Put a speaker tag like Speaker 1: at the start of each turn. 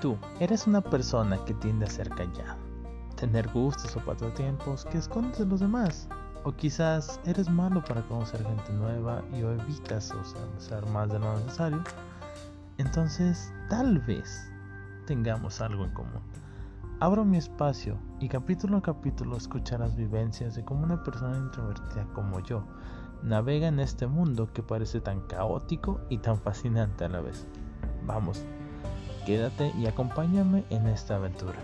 Speaker 1: Tú eres una persona que tiende a ser callada, tener gustos o pasatiempos que escondes de los demás. O quizás eres malo para conocer gente nueva y o evitas socializar más de lo necesario. Entonces, tal vez tengamos algo en común. Abro mi espacio y capítulo a capítulo escucharás vivencias de cómo una persona introvertida como yo navega en este mundo que parece tan caótico y tan fascinante a la vez. Vamos, quédate y acompáñame en esta aventura.